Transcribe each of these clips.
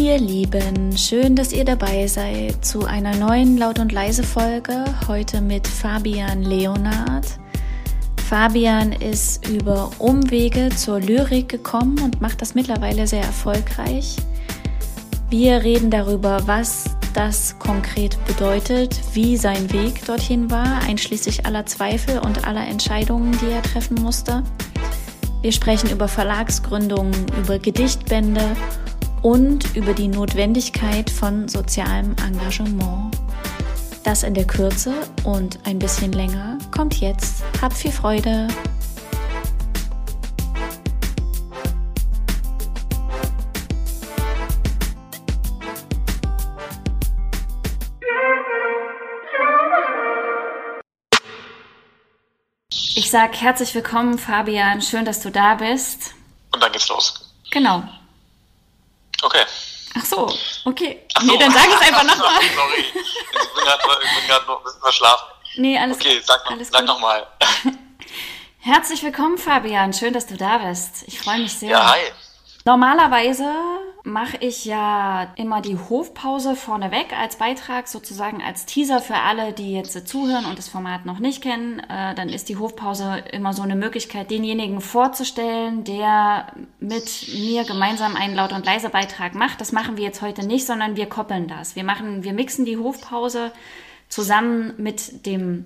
Ihr Lieben, schön, dass ihr dabei seid zu einer neuen Laut und Leise Folge. Heute mit Fabian Leonard. Fabian ist über Umwege zur Lyrik gekommen und macht das mittlerweile sehr erfolgreich. Wir reden darüber, was das konkret bedeutet, wie sein Weg dorthin war, einschließlich aller Zweifel und aller Entscheidungen, die er treffen musste. Wir sprechen über Verlagsgründungen, über Gedichtbände über die Notwendigkeit von sozialem Engagement. Das in der Kürze und ein bisschen länger kommt jetzt. Habt viel Freude! Ich sage herzlich willkommen, Fabian. Schön, dass du da bist. Und dann geht's los. Genau. Okay. Ach so, okay. Ach so. Nee, dann sag es einfach nochmal. Sorry, ich bin gerade noch ein bisschen verschlafen. Nee, alles Okay, sag, alles sag nochmal. Herzlich willkommen, Fabian. Schön, dass du da bist. Ich freue mich sehr. Ja, hi. Normalerweise mache ich ja immer die Hofpause vorneweg als Beitrag, sozusagen als Teaser für alle, die jetzt zuhören und das Format noch nicht kennen. Äh, dann ist die Hofpause immer so eine Möglichkeit, denjenigen vorzustellen, der mit mir gemeinsam einen Laut- und leise Beitrag macht. Das machen wir jetzt heute nicht, sondern wir koppeln das. Wir machen, wir mixen die Hofpause zusammen mit dem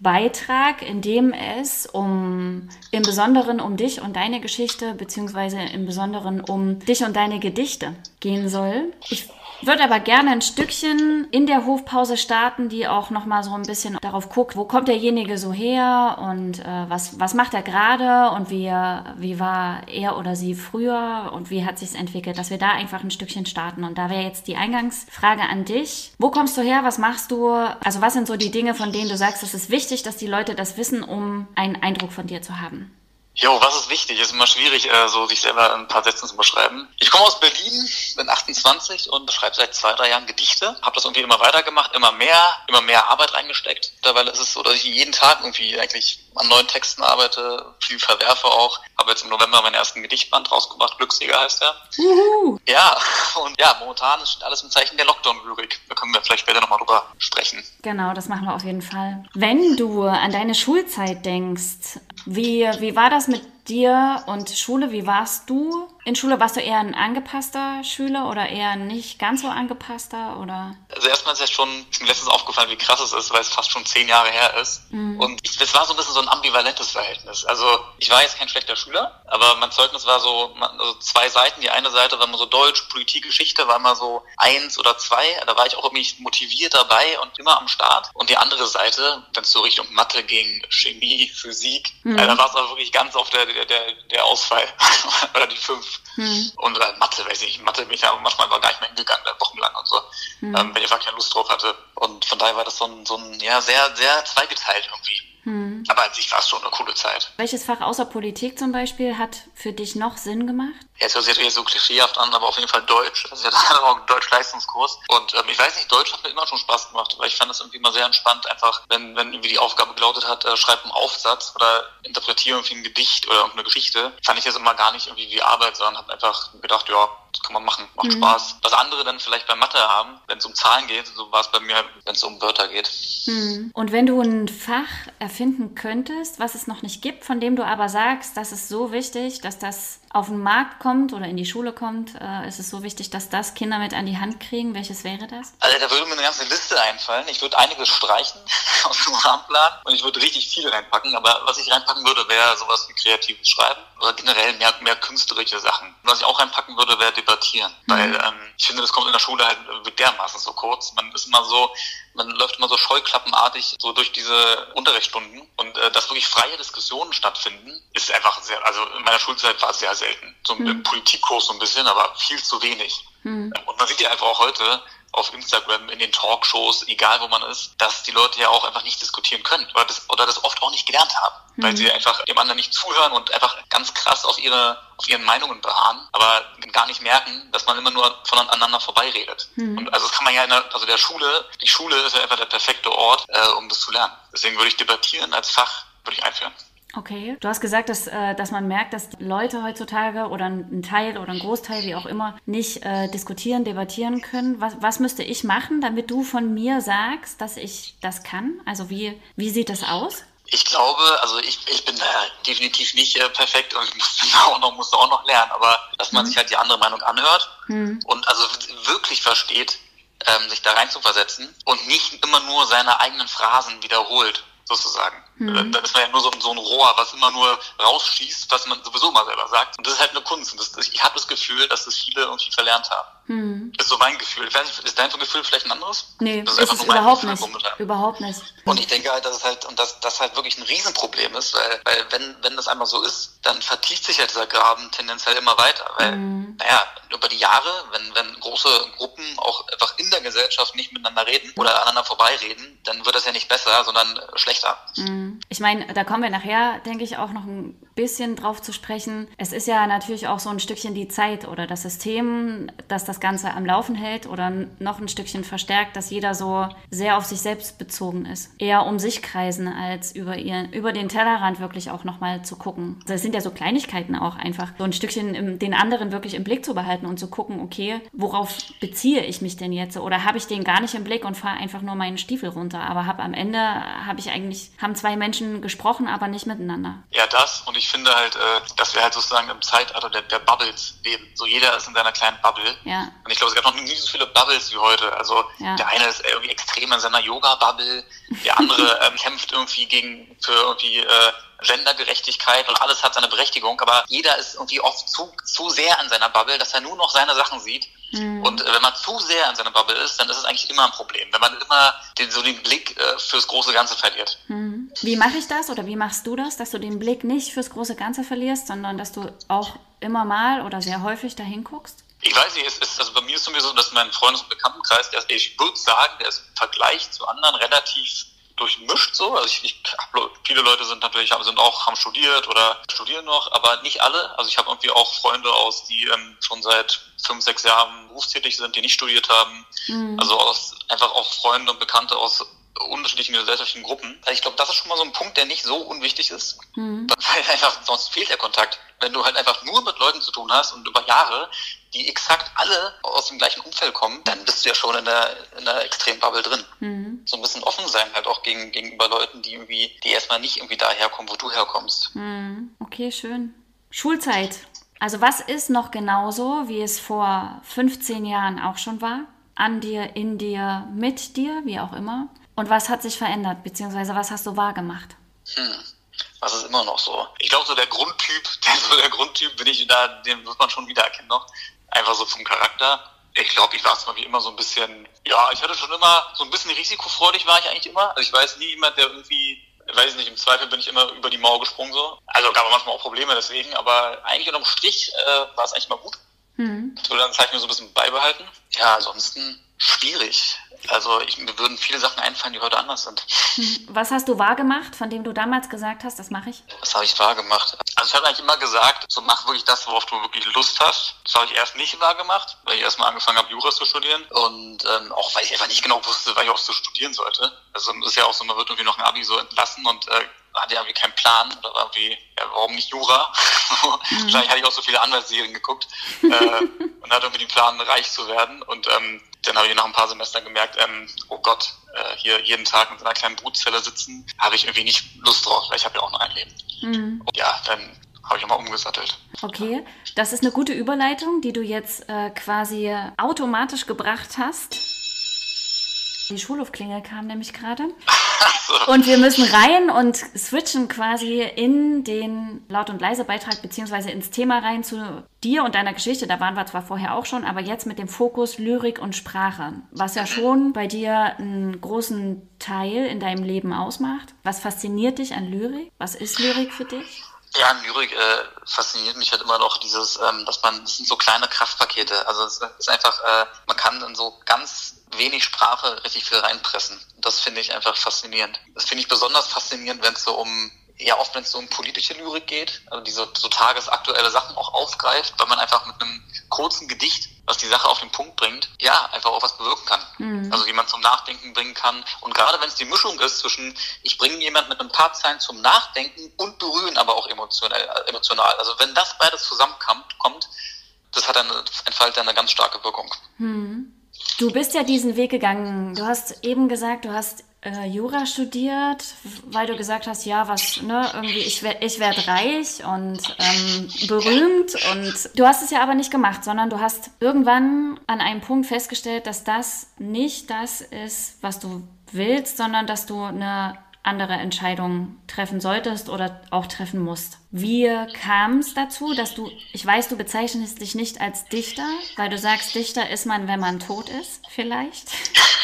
Beitrag, in dem es um im Besonderen um dich und deine Geschichte, beziehungsweise im Besonderen um dich und deine Gedichte gehen soll. Ich würde aber gerne ein Stückchen in der Hofpause starten, die auch nochmal so ein bisschen darauf guckt, wo kommt derjenige so her und äh, was, was macht er gerade und wie, wie war er oder sie früher und wie hat sich's entwickelt, dass wir da einfach ein Stückchen starten. Und da wäre jetzt die Eingangsfrage an dich. Wo kommst du her? Was machst du? Also was sind so die Dinge, von denen du sagst, es ist wichtig, dass die Leute das wissen, um einen Eindruck von dir zu haben? Jo, was ist wichtig? Ist immer schwierig, äh, so sich selber in ein paar Sätzen zu beschreiben. Ich komme aus Berlin, bin 28 und schreibe seit zwei, drei Jahren Gedichte. Habe das irgendwie immer weitergemacht, immer mehr, immer mehr Arbeit reingesteckt. Mittlerweile ist es so, dass ich jeden Tag irgendwie eigentlich an neuen Texten arbeite, viel verwerfe auch. Habe jetzt im November meinen ersten Gedichtband rausgebracht, Glücksjäger heißt er. Juhu. Ja, und ja, momentan steht alles im Zeichen der Lockdown-Lyrik. Da können wir vielleicht später nochmal drüber sprechen. Genau, das machen wir auf jeden Fall. Wenn du an deine Schulzeit denkst, wie, wie war das mit dir und Schule? Wie warst du in Schule? Warst du eher ein angepasster Schüler oder eher nicht ganz so angepasster? Oder? Also erstmal ist ja schon ist mir letztens aufgefallen, wie krass es ist, weil es fast schon zehn Jahre her ist. Mhm. Und ich, das war so ein bisschen so ein ambivalentes Verhältnis. Also ich war jetzt kein schlechter Schüler, aber mein Zeugnis war so also zwei Seiten. Die eine Seite war immer so Deutsch, Politik, Geschichte, war immer so eins oder zwei. Da war ich auch irgendwie motiviert dabei und immer am Start. Und die andere Seite, wenn es so Richtung Mathe ging, Chemie, Physik, Mhm. äh, da war es auch wirklich ganz auf der, der, der, der Ausfall. oder die fünf. Hm. Und äh, Mathe, weiß ich, Mathe bin ich ja manchmal gar nicht mehr hingegangen, äh, wochenlang und so, Hm. ähm, wenn ich einfach keine Lust drauf hatte. Und von daher war das so ein, so ein ja, sehr, sehr zweigeteilt irgendwie. Hm. Aber an sich war es schon eine coole Zeit. Welches Fach außer Politik zum Beispiel hat für dich noch Sinn gemacht? Jetzt hört sich so klischeehaft an, aber auf jeden Fall Deutsch. Also ich hatte auch einen Deutsch-Leistungskurs. Und ähm, ich weiß nicht, Deutsch hat mir immer schon Spaß gemacht, weil ich fand das irgendwie immer sehr entspannt, einfach, wenn, wenn irgendwie die Aufgabe gelautet hat, äh, schreib einen Aufsatz oder interpretiere irgendwie ein Gedicht oder irgendeine Geschichte, fand ich das immer gar nicht irgendwie wie Arbeit, sondern einfach gedacht, ja, kann man machen, macht Mhm. Spaß. Was andere dann vielleicht bei Mathe haben, wenn es um Zahlen geht, so war es bei mir, wenn es um Wörter geht. Hm. Und wenn du ein Fach erfinden könntest, was es noch nicht gibt, von dem du aber sagst, das ist so wichtig, dass das auf den Markt kommt oder in die Schule kommt, äh, ist es so wichtig, dass das Kinder mit an die Hand kriegen. Welches wäre das? Also da würde mir eine ganze Liste einfallen. Ich würde einiges streichen aus dem Rahmenplan und ich würde richtig viel reinpacken. Aber was ich reinpacken würde, wäre sowas wie kreatives Schreiben oder generell mehr, mehr künstlerische Sachen. Was ich auch reinpacken würde, wäre debattieren. Weil ähm, ich finde, das kommt in der Schule halt dermaßen so kurz. Man ist immer so, man läuft immer so scheuklappenartig so durch diese Unterrichtsstunden und äh, dass wirklich freie Diskussionen stattfinden, ist einfach sehr, also in meiner Schulzeit war es sehr selten. So Mhm. im Politikkurs so ein bisschen, aber viel zu wenig. Hm. Und man sieht ja einfach auch heute auf Instagram, in den Talkshows, egal wo man ist, dass die Leute ja auch einfach nicht diskutieren können oder das, oder das oft auch nicht gelernt haben, weil Mhm. sie einfach dem anderen nicht zuhören und einfach ganz krass auf ihre auf ihren Meinungen beharren, aber gar nicht merken, dass man immer nur voneinander vorbeiredet. Mhm. Und also das kann man ja in der, also der Schule, die Schule ist ja einfach der perfekte Ort, äh, um das zu lernen. Deswegen würde ich debattieren als Fach würde ich einführen. Okay. Du hast gesagt, dass, äh, dass man merkt, dass Leute heutzutage oder ein Teil oder ein Großteil, wie auch immer, nicht äh, diskutieren, debattieren können. Was, was müsste ich machen, damit du von mir sagst, dass ich das kann? Also wie, wie sieht das aus? Ich glaube, also ich, ich bin da definitiv nicht äh, perfekt und muss auch noch, muss auch noch lernen, aber dass man mhm. sich halt die andere Meinung anhört mhm. und also wirklich versteht, ähm, sich da rein zu versetzen und nicht immer nur seine eigenen Phrasen wiederholt sozusagen. Mhm. Dann ist man ja nur so, so, ein Rohr, was immer nur rausschießt, was man sowieso mal selber sagt. Und das ist halt eine Kunst. Und das, ich habe das Gefühl, dass das viele irgendwie verlernt haben. Mhm. Ist so mein Gefühl. Ich weiß nicht, ist dein Gefühl vielleicht ein anderes? Nee, das ist, einfach ist nur überhaupt Gefühl, nicht. Überhaupt nicht. Und ich denke halt, dass es halt, und dass das halt wirklich ein Riesenproblem ist, weil, weil wenn, wenn das einmal so ist, dann vertieft sich halt dieser Graben tendenziell immer weiter. Weil, mhm. naja, über die Jahre, wenn, wenn große Gruppen auch einfach in der Gesellschaft nicht miteinander reden oder aneinander vorbeireden, dann wird das ja nicht besser, sondern schlechter. Mhm. Ich meine, da kommen wir nachher, denke ich, auch noch ein bisschen drauf zu sprechen. Es ist ja natürlich auch so ein Stückchen die Zeit oder das System, das das Ganze am Laufen hält oder noch ein Stückchen verstärkt, dass jeder so sehr auf sich selbst bezogen ist. Eher um sich kreisen, als über, ihren, über den Tellerrand wirklich auch nochmal zu gucken. Das sind ja so Kleinigkeiten auch einfach. So ein Stückchen im, den anderen wirklich im Blick zu behalten und zu gucken, okay, worauf beziehe ich mich denn jetzt? Oder habe ich den gar nicht im Blick und fahre einfach nur meinen Stiefel runter? Aber habe am Ende, habe ich eigentlich, haben zwei Menschen gesprochen, aber nicht miteinander. Ja, das und ich ich finde halt, äh, dass wir halt sozusagen im Zeitalter der, der Bubbles leben. So jeder ist in seiner kleinen Bubble. Ja. Und ich glaube, es gab noch nie so viele Bubbles wie heute. Also ja. der eine ist irgendwie extrem in seiner Yoga-Bubble, der andere ähm, kämpft irgendwie gegen für irgendwie äh, Gendergerechtigkeit und alles hat seine Berechtigung, aber jeder ist irgendwie oft zu, zu sehr an seiner Bubble, dass er nur noch seine Sachen sieht. Mhm. Und äh, wenn man zu sehr an seiner Bubble ist, dann ist es eigentlich immer ein Problem, wenn man immer den, so den Blick äh, fürs große Ganze verliert. Mhm. Wie mache ich das oder wie machst du das, dass du den Blick nicht fürs große Ganze verlierst, sondern dass du auch immer mal oder sehr häufig dahin guckst? Ich weiß nicht, es ist, also bei mir ist es so, dass mein Freundes- und Bekanntenkreis, der ist, ich würde sagen, der ist im Vergleich zu anderen relativ durchmischt so. Also ich, ich viele Leute sind natürlich sind auch haben studiert oder studieren noch, aber nicht alle. Also ich habe irgendwie auch Freunde aus, die ähm, schon seit fünf, sechs Jahren berufstätig sind, die nicht studiert haben. Mhm. Also aus einfach auch Freunde und Bekannte aus unterschiedlichen gesellschaftlichen Gruppen. Also ich glaube, das ist schon mal so ein Punkt, der nicht so unwichtig ist, mhm. weil einfach sonst fehlt der Kontakt. Wenn du halt einfach nur mit Leuten zu tun hast und über Jahre, die exakt alle aus dem gleichen Umfeld kommen, dann bist du ja schon in der, in der Extrembubble drin. Mhm. So ein bisschen offen sein halt auch gegen, gegenüber Leuten, die irgendwie, die erstmal nicht irgendwie daher kommen, wo du herkommst. Mhm. Okay, schön. Schulzeit. Also was ist noch genauso, wie es vor 15 Jahren auch schon war? An dir, in dir, mit dir, wie auch immer. Und was hat sich verändert, beziehungsweise was hast du wahrgemacht? Hm. Was ist immer noch so? Ich glaube, so der Grundtyp, der, so der Grundtyp bin ich da, den wird man schon wiedererkennen noch. Einfach so vom Charakter. Ich glaube, ich war zwar wie immer so ein bisschen, ja, ich hatte schon immer, so ein bisschen risikofreudig war ich eigentlich immer. Also ich weiß nie jemand, der irgendwie, weiß ich nicht, im Zweifel bin ich immer über die Mauer gesprungen so. Also gab es manchmal auch Probleme deswegen, aber eigentlich unterm Strich äh, war es eigentlich mal gut. Mhm. Das würde dann mir so ein bisschen beibehalten. Ja, ansonsten schwierig. Also ich, mir würden viele Sachen einfallen, die heute anders sind. Was hast du wahrgemacht, von dem du damals gesagt hast, das mache ich? Was habe ich wahrgemacht? Also ich habe eigentlich immer gesagt, so mach wirklich das, worauf du wirklich Lust hast. Das habe ich erst nicht wahrgemacht, weil ich erstmal angefangen habe, Jura zu studieren. Und ähm, auch weil ich einfach nicht genau wusste, was ich auch so studieren sollte. Also es ist ja auch so, man wird irgendwie noch ein Abi so entlassen und äh, hatte ja irgendwie keinen Plan oder irgendwie, ja, warum nicht Jura? mhm. Wahrscheinlich hatte ich auch so viele Anwaltsserien geguckt äh, und hatte irgendwie den Plan, reich zu werden. Und ähm, dann habe ich nach ein paar Semestern gemerkt, ähm, oh Gott, äh, hier jeden Tag in so einer kleinen Brutzelle sitzen, habe ich irgendwie nicht Lust drauf, weil ich habe ja auch noch ein Leben. Mhm. Und ja, dann habe ich nochmal umgesattelt. Okay, das ist eine gute Überleitung, die du jetzt äh, quasi automatisch gebracht hast. Die Schulhofklingel kam nämlich gerade. So. Und wir müssen rein und switchen quasi in den Laut- und Leise-Beitrag beziehungsweise ins Thema rein zu dir und deiner Geschichte. Da waren wir zwar vorher auch schon, aber jetzt mit dem Fokus Lyrik und Sprache, was ja schon bei dir einen großen Teil in deinem Leben ausmacht. Was fasziniert dich an Lyrik? Was ist Lyrik für dich? Ja, an Lyrik äh, fasziniert mich halt immer noch dieses, ähm, dass man, das sind so kleine Kraftpakete. Also es ist einfach, äh, man kann in so ganz wenig Sprache richtig viel reinpressen. Das finde ich einfach faszinierend. Das finde ich besonders faszinierend, wenn es so um ja oft, wenn es so um politische Lyrik geht, also diese so tagesaktuelle Sachen auch aufgreift, weil man einfach mit einem kurzen Gedicht, was die Sache auf den Punkt bringt, ja, einfach auch was bewirken kann. Mhm. Also jemand zum Nachdenken bringen kann. Und gerade wenn es die Mischung ist zwischen, ich bringe jemand mit ein paar Zeilen zum Nachdenken und berühren aber auch emotional. emotional. Also wenn das beides zusammenkommt, kommt, das hat eine, entfaltet eine ganz starke Wirkung. Mhm. Du bist ja diesen Weg gegangen. Du hast eben gesagt, du hast äh, Jura studiert, weil du gesagt hast, ja, was, ne, irgendwie, ich, werde ich werde reich und ähm, berühmt. Und du hast es ja aber nicht gemacht, sondern du hast irgendwann an einem Punkt festgestellt, dass das nicht das ist, was du willst, sondern dass du eine andere Entscheidungen treffen solltest oder auch treffen musst. Wie kam es dazu, dass du, ich weiß, du bezeichnest dich nicht als Dichter, weil du sagst, Dichter ist man, wenn man tot ist, vielleicht.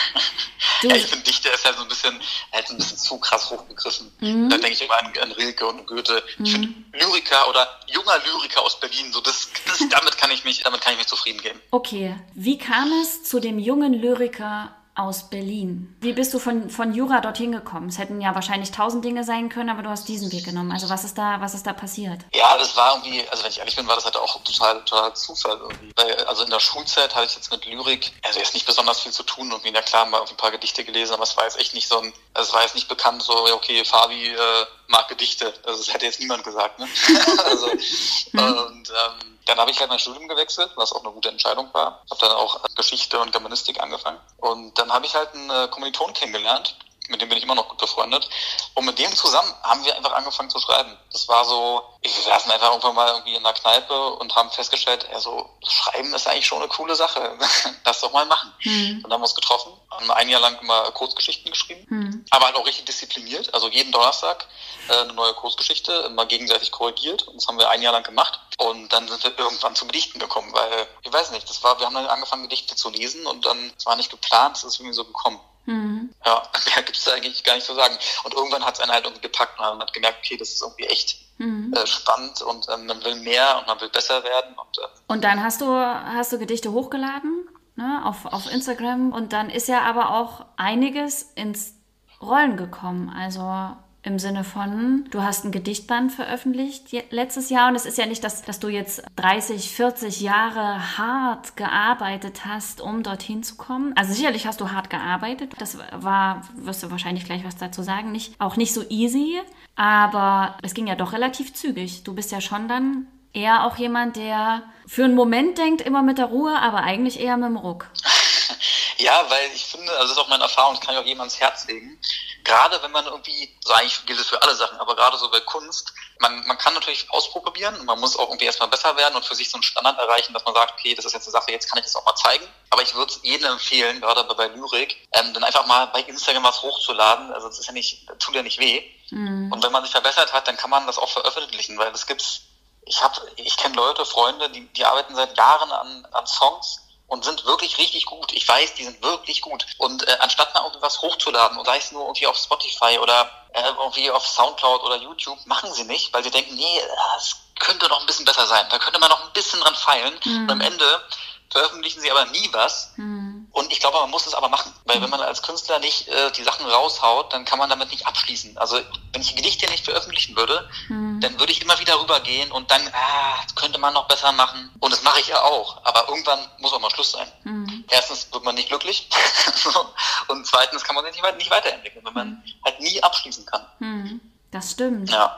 Ja, ich finde, Dichter ist halt so ein bisschen, halt so ein bisschen zu krass hochbegriffen. Mhm. Da denke ich immer an, an Rilke und Goethe. Mhm. Ich finde Lyriker oder junger Lyriker aus Berlin, so das, das, damit kann ich mich, damit kann ich mich zufrieden geben. Okay. Wie kam es zu dem jungen Lyriker aus Berlin. Wie bist du von, von Jura dorthin gekommen? Es hätten ja wahrscheinlich tausend Dinge sein können, aber du hast diesen Weg genommen. Also was ist da, was ist da passiert? Ja, das war irgendwie, also wenn ich ehrlich bin, war das halt auch total, total Zufall irgendwie. Also in der Schulzeit hatte ich jetzt mit Lyrik, also jetzt nicht besonders viel zu tun und na klar mal ein paar Gedichte gelesen, aber es war jetzt echt nicht so ein, also es war jetzt nicht bekannt, so, okay, Fabi äh, mag Gedichte. Also das hätte jetzt niemand gesagt, ne? also, hm. und ähm, dann habe ich halt mein Studium gewechselt, was auch eine gute Entscheidung war. Habe dann auch Geschichte und Germanistik angefangen. Und dann habe ich halt einen äh, Kommiliton kennengelernt, mit dem bin ich immer noch gut befreundet. Und mit dem zusammen haben wir einfach angefangen zu schreiben. Das war so, wir saßen einfach irgendwann mal irgendwie in der Kneipe und haben festgestellt, also Schreiben ist eigentlich schon eine coole Sache. Lass doch mal machen. Mhm. Und dann haben wir uns getroffen, ein Jahr lang immer Kurzgeschichten geschrieben, mhm. aber halt auch richtig diszipliniert. Also jeden Donnerstag äh, eine neue Kurzgeschichte, immer gegenseitig korrigiert. Und das haben wir ein Jahr lang gemacht. Und dann sind wir irgendwann zu Gedichten gekommen, weil, ich weiß nicht, das war, wir haben dann angefangen, Gedichte zu lesen und dann, es war nicht geplant, es ist irgendwie so gekommen. Mhm. Ja, mehr gibt es eigentlich gar nicht zu sagen. Und irgendwann hat es einen halt irgendwie gepackt und man hat gemerkt, okay, das ist irgendwie echt mhm. äh, spannend und ähm, man will mehr und man will besser werden. Und, äh, und dann hast du, hast du Gedichte hochgeladen ne, auf, auf Instagram und dann ist ja aber auch einiges ins Rollen gekommen. Also im Sinne von, du hast ein Gedichtband veröffentlicht letztes Jahr und es ist ja nicht, dass, dass du jetzt 30, 40 Jahre hart gearbeitet hast, um dorthin zu kommen. Also sicherlich hast du hart gearbeitet. Das war, wirst du wahrscheinlich gleich was dazu sagen, nicht, auch nicht so easy, aber es ging ja doch relativ zügig. Du bist ja schon dann eher auch jemand, der für einen Moment denkt, immer mit der Ruhe, aber eigentlich eher mit dem Ruck. Ja, weil ich finde, also das ist auch meine Erfahrung, das kann ich auch jedem ans Herz legen. Gerade wenn man irgendwie, so eigentlich gilt es für alle Sachen, aber gerade so bei Kunst, man, man kann natürlich ausprobieren und man muss auch irgendwie erstmal besser werden und für sich so einen Standard erreichen, dass man sagt, okay, das ist jetzt eine Sache, jetzt kann ich das auch mal zeigen. Aber ich würde es jedem empfehlen, gerade bei Lyrik, ähm, dann einfach mal bei Instagram was hochzuladen. Also das ist ja nicht, tut ja nicht weh. Mhm. Und wenn man sich verbessert hat, dann kann man das auch veröffentlichen, weil das gibt's, ich habe, ich kenne Leute, Freunde, die, die arbeiten seit Jahren an, an Songs und sind wirklich richtig gut. Ich weiß, die sind wirklich gut. Und äh, anstatt mal irgendwas hochzuladen und sei es nur irgendwie auf Spotify oder äh, irgendwie auf Soundcloud oder YouTube, machen sie nicht, weil sie denken, nee, das könnte noch ein bisschen besser sein. Da könnte man noch ein bisschen dran feilen. Mhm. Und am Ende veröffentlichen sie aber nie was. Mhm. Und ich glaube, man muss es aber machen, weil mhm. wenn man als Künstler nicht äh, die Sachen raushaut, dann kann man damit nicht abschließen. Also wenn ich Gedichte nicht veröffentlichen würde, mhm. Dann würde ich immer wieder rübergehen und dann, ah, das könnte man noch besser machen. Und das mache ich ja auch. Aber irgendwann muss auch mal Schluss sein. Mhm. Erstens wird man nicht glücklich und zweitens kann man sich nicht, nicht weiterentwickeln, wenn man mhm. halt nie abschließen kann. Mhm. Das stimmt. Ja.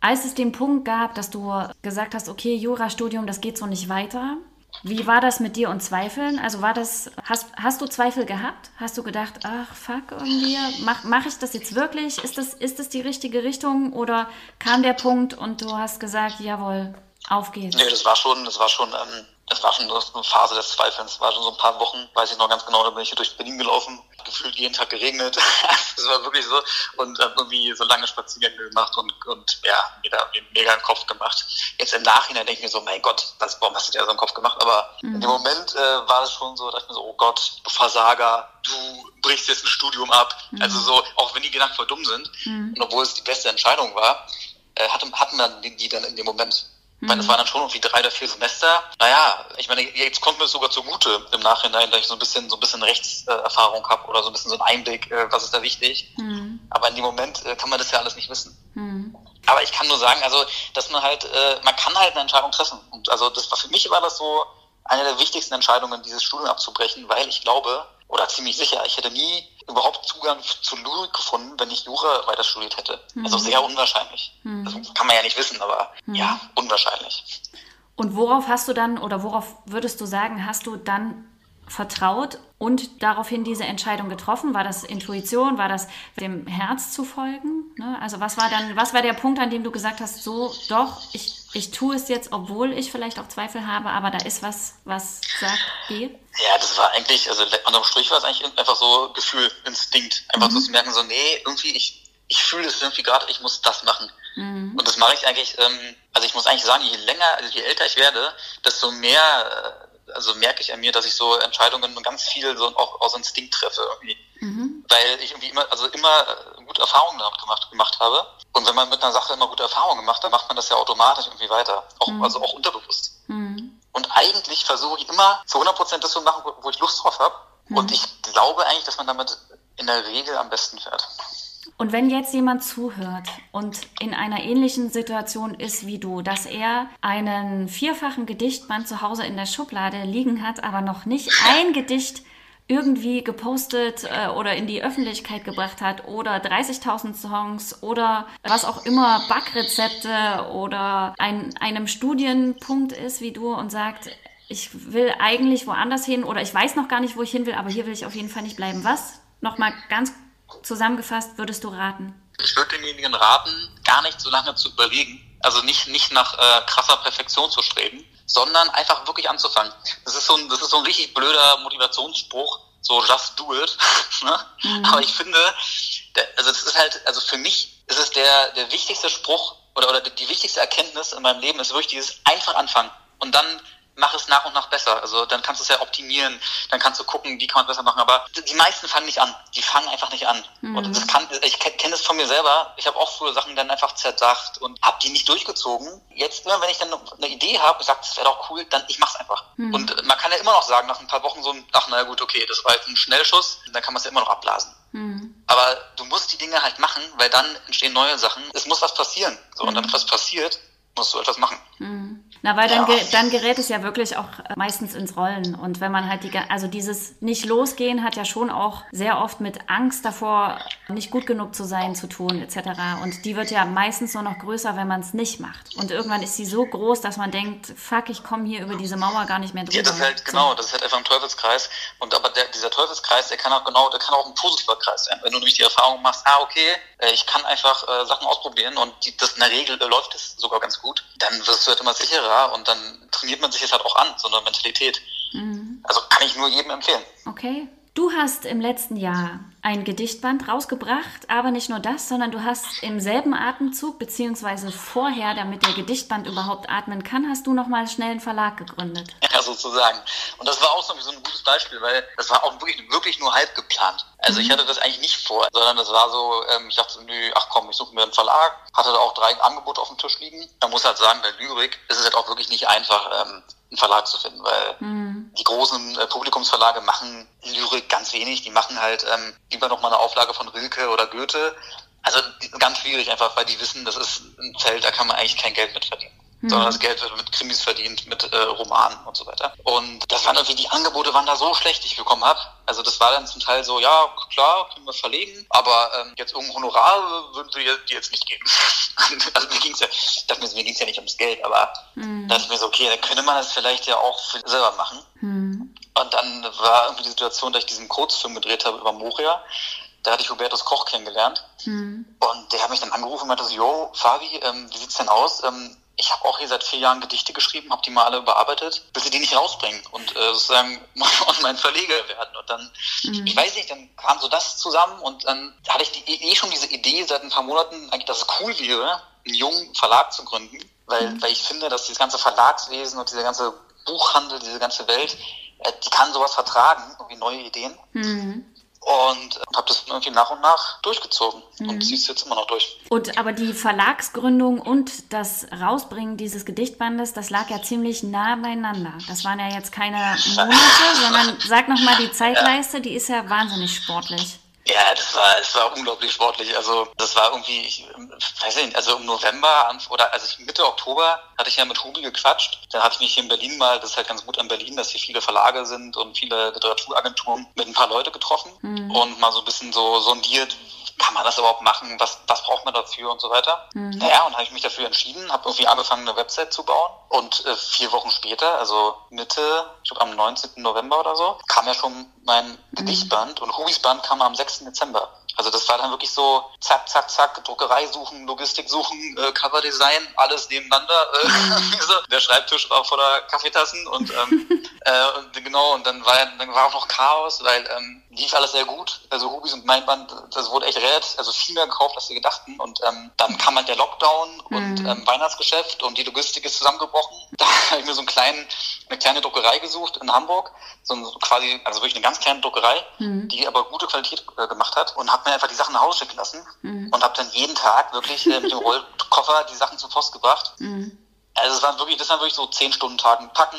Als es den Punkt gab, dass du gesagt hast, okay, Jurastudium, das geht so nicht weiter, wie war das mit dir und Zweifeln? Also war das, hast, hast du Zweifel gehabt? Hast du gedacht, ach fuck, irgendwie, mach, mach ich das jetzt wirklich? Ist das, ist das die richtige Richtung? Oder kam der Punkt und du hast gesagt, jawohl, auf geht's? Nee, das war schon, das war schon, ähm, das war schon eine Phase des Zweifelns. Es war schon so ein paar Wochen, weiß ich noch ganz genau, da bin ich hier durch Berlin gelaufen, gefühlt jeden Tag geregnet. das war wirklich so. Und äh, irgendwie so lange Spaziergänge gemacht und, und ja, mir da mega einen Kopf gemacht. Jetzt im Nachhinein denke ich mir so, mein Gott, das, warum hast du dir so einen Kopf gemacht? Aber mhm. in dem Moment äh, war es schon so, dass ich mir so, oh Gott, du Versager, du brichst jetzt ein Studium ab. Mhm. Also so, auch wenn die Gedanken voll dumm sind, mhm. und obwohl es die beste Entscheidung war, äh, hatten, hatten wir die dann in dem Moment ich meine, das waren dann schon irgendwie drei oder vier Semester. Naja, ich meine, jetzt kommt mir sogar zugute im Nachhinein, dass ich so ein bisschen so ein bisschen Rechtserfahrung habe oder so ein bisschen so einen Einblick, äh, was ist da wichtig. Mhm. Aber in dem Moment äh, kann man das ja alles nicht wissen. Mhm. Aber ich kann nur sagen, also, dass man halt, äh, man kann halt eine Entscheidung treffen. Und also das war für mich war das so eine der wichtigsten Entscheidungen, dieses Studium abzubrechen, weil ich glaube, oder ziemlich sicher, ich hätte nie überhaupt Zugang zu Lyrik gefunden, wenn ich Jura weiter studiert hätte. Mhm. Also sehr unwahrscheinlich. Mhm. Das kann man ja nicht wissen, aber mhm. ja, unwahrscheinlich. Und worauf hast du dann, oder worauf würdest du sagen, hast du dann vertraut und daraufhin diese Entscheidung getroffen? War das Intuition? War das dem Herz zu folgen? Ne? Also was war dann, was war der Punkt, an dem du gesagt hast, so doch, ich, ich tue es jetzt, obwohl ich vielleicht auch Zweifel habe, aber da ist was, was sagt, geh? Ja, das war eigentlich, also unterm Strich war es eigentlich einfach so Gefühl, Instinkt. Einfach mhm. so zu merken, so, nee, irgendwie, ich, ich fühle das irgendwie gerade, ich muss das machen. Mhm. Und das mache ich eigentlich, ähm, also ich muss eigentlich sagen, je länger, also je älter ich werde, desto mehr also merke ich an mir, dass ich so Entscheidungen ganz viel so auch aus Instinkt treffe irgendwie. Mhm. Weil ich irgendwie immer, also immer gute Erfahrungen damit gemacht, gemacht habe. Und wenn man mit einer Sache immer gute Erfahrungen gemacht, dann macht man das ja automatisch irgendwie weiter. Auch, mhm. Also auch unterbewusst. Mhm. Und eigentlich versuche ich immer zu 100 Prozent das zu machen, wo ich Lust drauf habe. Mhm. Und ich glaube eigentlich, dass man damit in der Regel am besten fährt. Und wenn jetzt jemand zuhört und in einer ähnlichen Situation ist wie du, dass er einen vierfachen Gedichtband zu Hause in der Schublade liegen hat, aber noch nicht ein Gedicht irgendwie gepostet äh, oder in die Öffentlichkeit gebracht hat oder 30.000 Songs oder was auch immer, Backrezepte oder ein, einem Studienpunkt ist wie du und sagt, ich will eigentlich woanders hin oder ich weiß noch gar nicht, wo ich hin will, aber hier will ich auf jeden Fall nicht bleiben. Was? Nochmal ganz zusammengefasst würdest du raten? Ich würde demjenigen raten, gar nicht so lange zu überlegen, also nicht, nicht nach äh, krasser Perfektion zu streben, sondern einfach wirklich anzufangen. Das ist so ein, das ist so ein richtig blöder Motivationsspruch, so just do it. ne? mhm. Aber ich finde, der, also das ist halt, also für mich ist es der, der wichtigste Spruch oder, oder die wichtigste Erkenntnis in meinem Leben ist wirklich dieses einfach anfangen und dann mach es nach und nach besser. Also dann kannst du es ja optimieren, dann kannst du gucken, wie kann man es besser machen. Aber die meisten fangen nicht an. Die fangen einfach nicht an. Mhm. Und das kann, ich kenne das von mir selber. Ich habe auch früher Sachen dann einfach zerdacht und habe die nicht durchgezogen. Jetzt immer, wenn ich dann eine Idee habe, ich sage, das wäre doch cool, dann ich mach's einfach. Mhm. Und man kann ja immer noch sagen, nach ein paar Wochen so, ach naja gut, okay, das war jetzt ein Schnellschuss, dann kann man es ja immer noch abblasen. Mhm. Aber du musst die Dinge halt machen, weil dann entstehen neue Sachen. Es muss was passieren. So, und damit mhm. was passiert, musst du etwas machen. Mhm. Na, weil dann, ja. dann gerät es ja wirklich auch äh, meistens ins Rollen. Und wenn man halt die, also dieses nicht losgehen hat ja schon auch sehr oft mit Angst davor, nicht gut genug zu sein, zu tun, etc. Und die wird ja meistens nur noch größer, wenn man es nicht macht. Und irgendwann ist sie so groß, dass man denkt, fuck, ich komme hier über diese Mauer gar nicht mehr drüber. Ja, das ist halt, genau, das ist halt einfach ein Teufelskreis. Und aber der, dieser Teufelskreis, der kann auch genau, der kann auch ein positiver Kreis sein. Wenn du nämlich die Erfahrung machst, ah, okay, äh, ich kann einfach äh, Sachen ausprobieren und die, das in der Regel äh, läuft es sogar ganz gut, dann wirst du halt immer sicherer und dann trainiert man sich es halt auch an, so eine Mentalität. Mhm. Also kann ich nur jedem empfehlen. Okay. Du hast im letzten Jahr ein Gedichtband rausgebracht, aber nicht nur das, sondern du hast im selben Atemzug, beziehungsweise vorher, damit der Gedichtband überhaupt atmen kann, hast du nochmal schnell einen Verlag gegründet. Ja, sozusagen. Und das war auch so ein gutes Beispiel, weil das war auch wirklich, wirklich nur halb geplant. Also mhm. ich hatte das eigentlich nicht vor, sondern das war so, ähm, ich dachte, nö, ach komm, ich suche mir einen Verlag, hatte da auch drei Angebote auf dem Tisch liegen. Man muss halt sagen, bei Lyrik ist es halt auch wirklich nicht einfach, ähm, einen Verlag zu finden, weil mhm. die großen äh, Publikumsverlage machen Lyrik ganz wenig. Die machen halt ähm, lieber noch mal eine Auflage von Rilke oder Goethe. Also ganz schwierig einfach, weil die wissen, das ist ein Feld, da kann man eigentlich kein Geld mit verdienen mhm. sondern das Geld wird mit Krimis verdient, mit äh, Romanen und so weiter. Und das waren irgendwie, die Angebote waren da so schlecht, die ich bekommen habe. Also das war dann zum Teil so, ja, klar, können wir verlegen, aber ähm, jetzt irgendein Honorar würden wir dir jetzt nicht geben. also mir ging's ja, ich dachte mir, ging's ja nicht ums Geld, aber mhm. da dachte ich mir so, okay, dann könnte man das vielleicht ja auch selber machen. Mhm. Und dann war irgendwie die Situation, dass ich diesen Kurzfilm gedreht habe über Moria. Da hatte ich Hubertus Koch kennengelernt. Mhm. Und der hat mich dann angerufen und meinte so, yo, Fabi, ähm, wie sieht's denn aus? Ähm, ich habe auch hier seit vier Jahren Gedichte geschrieben, habe die mal alle bearbeitet, bis sie die nicht rausbringen und äh, sozusagen und mein Verleger werden. Und dann, mhm. ich weiß nicht, dann kam so das zusammen und dann hatte ich die, eh schon diese Idee seit ein paar Monaten, eigentlich, dass es cool wäre, einen jungen Verlag zu gründen, weil, mhm. weil ich finde, dass dieses ganze Verlagswesen und dieser ganze Buchhandel, diese ganze Welt, äh, die kann sowas vertragen, irgendwie neue Ideen. Mhm und habe das irgendwie nach und nach durchgezogen mhm. und ziehe es jetzt immer noch durch. Und aber die Verlagsgründung und das Rausbringen dieses Gedichtbandes, das lag ja ziemlich nah beieinander. Das waren ja jetzt keine Monate, sondern sag nochmal die Zeitleiste, die ist ja wahnsinnig sportlich. Ja, das war, das war unglaublich sportlich. Also das war irgendwie, ich weiß nicht, also im November oder also Mitte Oktober hatte ich ja mit Hubi gequatscht. Da hatte ich mich hier in Berlin mal, das ist halt ganz gut an Berlin, dass hier viele Verlage sind und viele Literaturagenturen mit ein paar Leute getroffen mhm. und mal so ein bisschen so sondiert, kann man das überhaupt machen? Was, was braucht man dafür und so weiter? Mhm. Naja, und habe ich mich dafür entschieden, habe irgendwie angefangen, eine Website zu bauen. Und äh, vier Wochen später, also Mitte, ich glaube am 19. November oder so, kam ja schon mein mhm. Gedichtband und Hubis Band kam am 6. Dezember. Also das war dann wirklich so zack, zack, zack, Druckerei suchen, Logistik suchen, äh, Coverdesign, alles nebeneinander. Äh, mhm. der Schreibtisch war voller Kaffeetassen und, ähm, äh, und genau, und dann war, dann war auch noch Chaos, weil ähm, lief alles sehr gut. Also Hubis und mein Band, das wurde echt relativ, also viel mehr gekauft, als wir gedachten. Und ähm, dann kam halt der Lockdown und mhm. ähm, Weihnachtsgeschäft und die Logistik ist zusammengebrochen. Da habe ich mir so einen kleinen, eine kleine Druckerei gesucht in Hamburg. So ein, quasi, also wirklich eine ganz kleine Druckerei, mhm. die aber gute Qualität äh, gemacht hat und habe mir einfach die Sachen nach Hause schicken lassen mhm. und habe dann jeden Tag wirklich äh, mit dem Rollkoffer die Sachen zur Post gebracht. Mhm. Also es waren wirklich, das waren wirklich so zehn Stunden Tagen packen,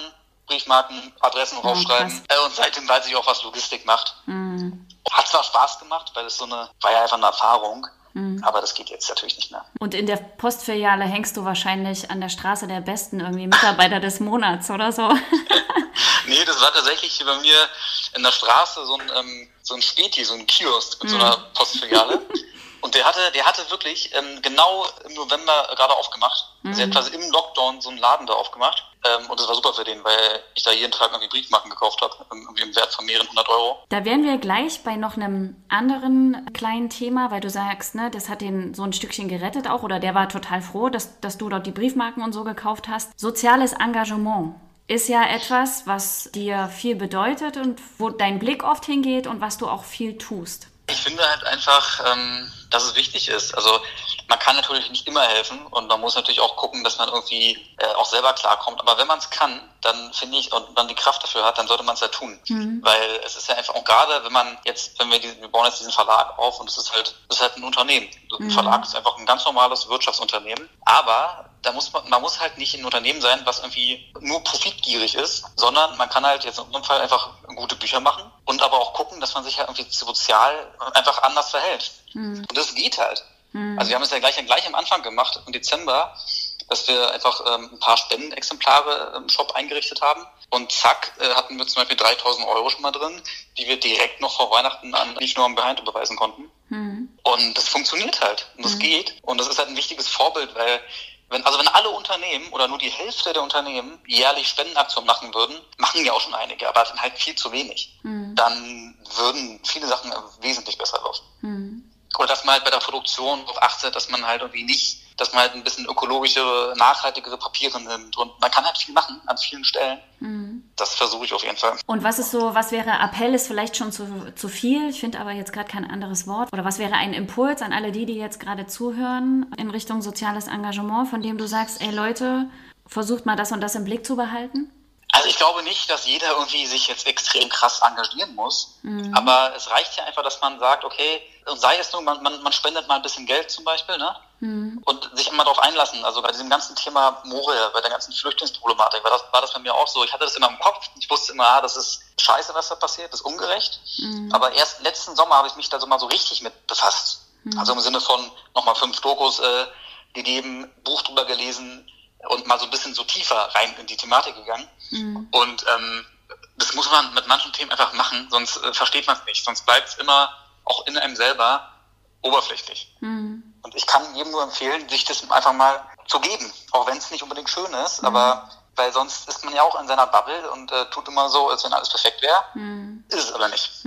Briefmarken, Adressen ja, rausschreiben. Äh, und seitdem weiß ich auch, was Logistik macht. Mhm. Hat zwar Spaß gemacht, weil es so eine, war ja einfach eine Erfahrung. Mhm. Aber das geht jetzt natürlich nicht mehr. Und in der Postfiliale hängst du wahrscheinlich an der Straße der Besten irgendwie Mitarbeiter des Monats oder so. nee, das war tatsächlich bei mir in der Straße so ein, ähm, so ein Späti, so ein Kiosk mit mhm. so einer Postfiliale. Und der hatte, der hatte wirklich ähm, genau im November gerade aufgemacht. Mhm. Also er hat quasi im Lockdown so einen Laden da aufgemacht. Ähm, und das war super für den, weil ich da jeden Tag irgendwie Briefmarken gekauft habe, irgendwie im Wert von mehreren hundert Euro. Da wären wir gleich bei noch einem anderen kleinen Thema, weil du sagst, ne, das hat den so ein Stückchen gerettet auch, oder der war total froh, dass, dass du dort die Briefmarken und so gekauft hast. Soziales Engagement ist ja etwas, was dir viel bedeutet und wo dein Blick oft hingeht und was du auch viel tust. Ich finde halt einfach, ähm, dass es wichtig ist. Also man kann natürlich nicht immer helfen und man muss natürlich auch gucken, dass man irgendwie äh, auch selber klarkommt. Aber wenn man es kann, dann finde ich, und man die Kraft dafür hat, dann sollte man es ja tun. Mhm. Weil es ist ja einfach, auch gerade wenn man jetzt, wenn wir diesen, wir bauen jetzt diesen Verlag auf und es ist halt, es ist halt ein Unternehmen. Ein mhm. Verlag ist einfach ein ganz normales Wirtschaftsunternehmen. Aber da muss man, man muss halt nicht ein Unternehmen sein, was irgendwie nur profitgierig ist, sondern man kann halt jetzt in unserem Fall einfach gute Bücher machen und aber auch gucken, dass man sich halt irgendwie sozial einfach anders verhält. Mhm. Und das geht halt. Mhm. Also wir haben es ja gleich, gleich am Anfang gemacht, im Dezember, dass wir einfach ähm, ein paar Spendenexemplare im Shop eingerichtet haben. Und zack, äh, hatten wir zum Beispiel 3000 Euro schon mal drin, die wir direkt noch vor Weihnachten an nicht nur am Behind überweisen konnten. Mhm. Und das funktioniert halt. Und das mhm. geht. Und das ist halt ein wichtiges Vorbild, weil wenn, also wenn alle Unternehmen oder nur die Hälfte der Unternehmen jährlich Spendenaktionen machen würden, machen ja auch schon einige, aber halt viel zu wenig, mhm. dann würden viele Sachen wesentlich besser laufen. Mhm. Oder dass man halt bei der Produktion darauf achtet, dass man halt irgendwie nicht, dass man halt ein bisschen ökologischere, nachhaltigere Papiere nimmt. Und man kann halt viel machen an vielen Stellen. Mhm. Das versuche ich auf jeden Fall. Und was ist so, was wäre Appell ist vielleicht schon zu, zu viel? Ich finde aber jetzt gerade kein anderes Wort. Oder was wäre ein Impuls an alle die, die jetzt gerade zuhören in Richtung soziales Engagement, von dem du sagst, ey Leute, versucht mal das und das im Blick zu behalten? Also ich glaube nicht, dass jeder irgendwie sich jetzt extrem krass engagieren muss. Mhm. Aber es reicht ja einfach, dass man sagt, okay, und sei es nur, man, man, man spendet mal ein bisschen Geld zum Beispiel, ne? Mhm. Und sich immer darauf einlassen. Also bei diesem ganzen Thema Moria, bei der ganzen Flüchtlingsproblematik, war das, war das bei mir auch so. Ich hatte das immer im Kopf. Ich wusste immer, ah, das ist scheiße, was da passiert, das ist ungerecht. Mhm. Aber erst letzten Sommer habe ich mich da so mal so richtig mit befasst. Mhm. Also im Sinne von nochmal fünf Dokus äh, gegeben, Buch drüber gelesen, und mal so ein bisschen so tiefer rein in die Thematik gegangen. Mhm. Und ähm, das muss man mit manchen Themen einfach machen, sonst äh, versteht man es nicht. Sonst bleibt es immer auch in einem selber oberflächlich. Mhm. Und ich kann jedem nur empfehlen, sich das einfach mal zu geben, auch wenn es nicht unbedingt schön ist, mhm. aber weil sonst ist man ja auch in seiner Bubble und äh, tut immer so, als wenn alles perfekt wäre. Mhm. Ist es aber nicht.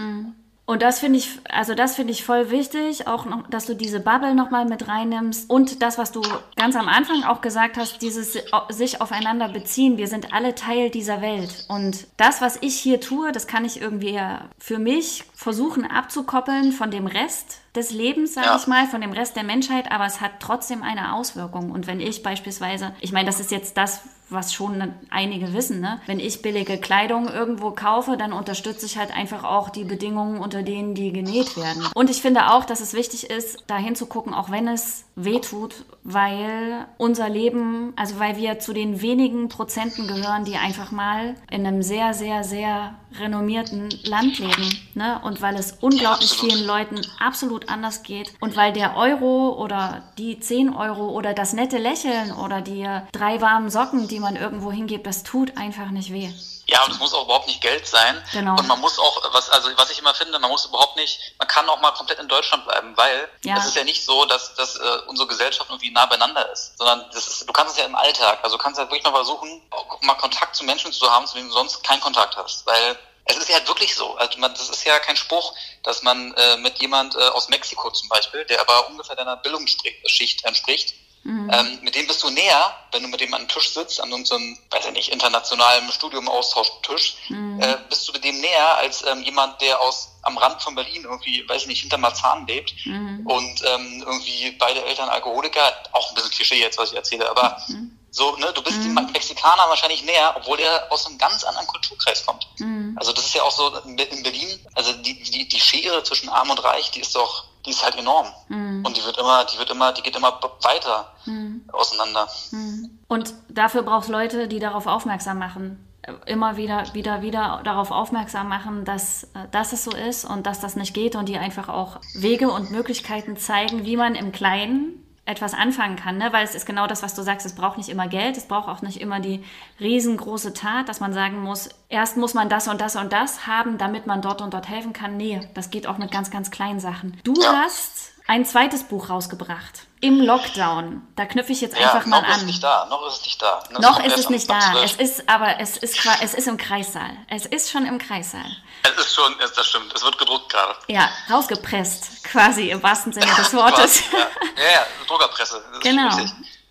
Und das finde ich, also das finde ich voll wichtig, auch noch, dass du diese Bubble nochmal mit reinnimmst und das, was du ganz am Anfang auch gesagt hast, dieses sich aufeinander beziehen. Wir sind alle Teil dieser Welt. Und das, was ich hier tue, das kann ich irgendwie für mich versuchen abzukoppeln von dem Rest des Lebens, sage ja. ich mal, von dem Rest der Menschheit, aber es hat trotzdem eine Auswirkung. Und wenn ich beispielsweise, ich meine, das ist jetzt das, was schon einige wissen. Ne? Wenn ich billige Kleidung irgendwo kaufe, dann unterstütze ich halt einfach auch die Bedingungen, unter denen die genäht werden. Und ich finde auch, dass es wichtig ist, da hinzugucken, auch wenn es weh tut, weil unser Leben, also weil wir zu den wenigen Prozenten gehören, die einfach mal in einem sehr, sehr, sehr renommierten Land leben. Ne? Und weil es unglaublich vielen Leuten absolut anders geht. Und weil der Euro oder die 10 Euro oder das nette Lächeln oder die drei warmen Socken, die man irgendwo hingibt, das tut einfach nicht weh. Ja, und es muss auch überhaupt nicht Geld sein. Genau. Und man muss auch, was, also was ich immer finde, man muss überhaupt nicht, man kann auch mal komplett in Deutschland bleiben, weil ja. es ist ja nicht so, dass, dass äh, unsere Gesellschaft irgendwie nah beieinander ist, sondern das ist, du kannst es ja im Alltag, also du kannst ja wirklich mal versuchen, mal Kontakt zu Menschen zu haben, zu denen du sonst keinen Kontakt hast. Weil es ist ja halt wirklich so. Also man, das ist ja kein Spruch, dass man äh, mit jemand äh, aus Mexiko zum Beispiel, der aber ungefähr deiner Bildungsschicht entspricht, Mhm. Ähm, mit dem bist du näher, wenn du mit dem an einem Tisch sitzt, an unserem, weiß ich nicht, internationalen Studium-Austauschtisch, mhm. äh, bist du mit dem näher als ähm, jemand, der aus am Rand von Berlin irgendwie, weiß ich nicht, hinter Marzahn lebt mhm. und ähm, irgendwie beide Eltern Alkoholiker, auch ein bisschen Klischee jetzt, was ich erzähle, aber mhm. so, ne, du bist dem mhm. Mexikaner wahrscheinlich näher, obwohl er aus einem ganz anderen Kulturkreis kommt. Mhm. Also das ist ja auch so in Berlin, also die, die, die Schere zwischen Arm und Reich, die ist doch die ist halt enorm. Mhm. Und die wird immer, die wird immer, die geht immer weiter mhm. auseinander. Mhm. Und dafür brauchst Leute, die darauf aufmerksam machen. Immer wieder, wieder, wieder darauf aufmerksam machen, dass, äh, dass es so ist und dass das nicht geht und die einfach auch Wege und Möglichkeiten zeigen, wie man im Kleinen etwas anfangen kann, ne? weil es ist genau das, was du sagst, es braucht nicht immer Geld, es braucht auch nicht immer die riesengroße Tat, dass man sagen muss, erst muss man das und das und das haben, damit man dort und dort helfen kann. Nee, das geht auch mit ganz, ganz kleinen Sachen. Du hast ein zweites Buch rausgebracht. Im Lockdown. Da knüpfe ich jetzt einfach ja, mal an. Noch ist es nicht da. Noch ist es nicht da. Das noch ist es nicht da. Es ist, aber es ist, es ist im Kreissaal. Es ist schon im Kreissaal. Es ist schon, das stimmt. Es wird gedruckt gerade. Ja, rausgepresst. Quasi im wahrsten Sinne des Wortes. ja. ja, ja, Druckerpresse. genau.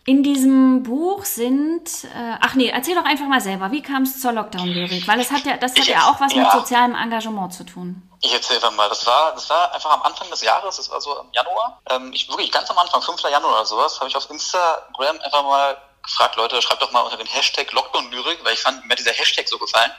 In diesem Buch sind, äh, ach nee, erzähl doch einfach mal selber, wie kam es zur Lockdown-Lyrik? Weil es hat ja, das hat ich, ja auch was ja. mit sozialem Engagement zu tun. Ich erzähle einfach mal, das war, das war einfach am Anfang des Jahres, das war so im Januar. Ähm, ich wirklich ganz am Anfang, 5. Januar oder sowas, habe ich auf Instagram einfach mal gefragt, Leute, schreibt doch mal unter dem Hashtag Lockdown-Lyrik, weil ich fand mir dieser Hashtag so gefallen.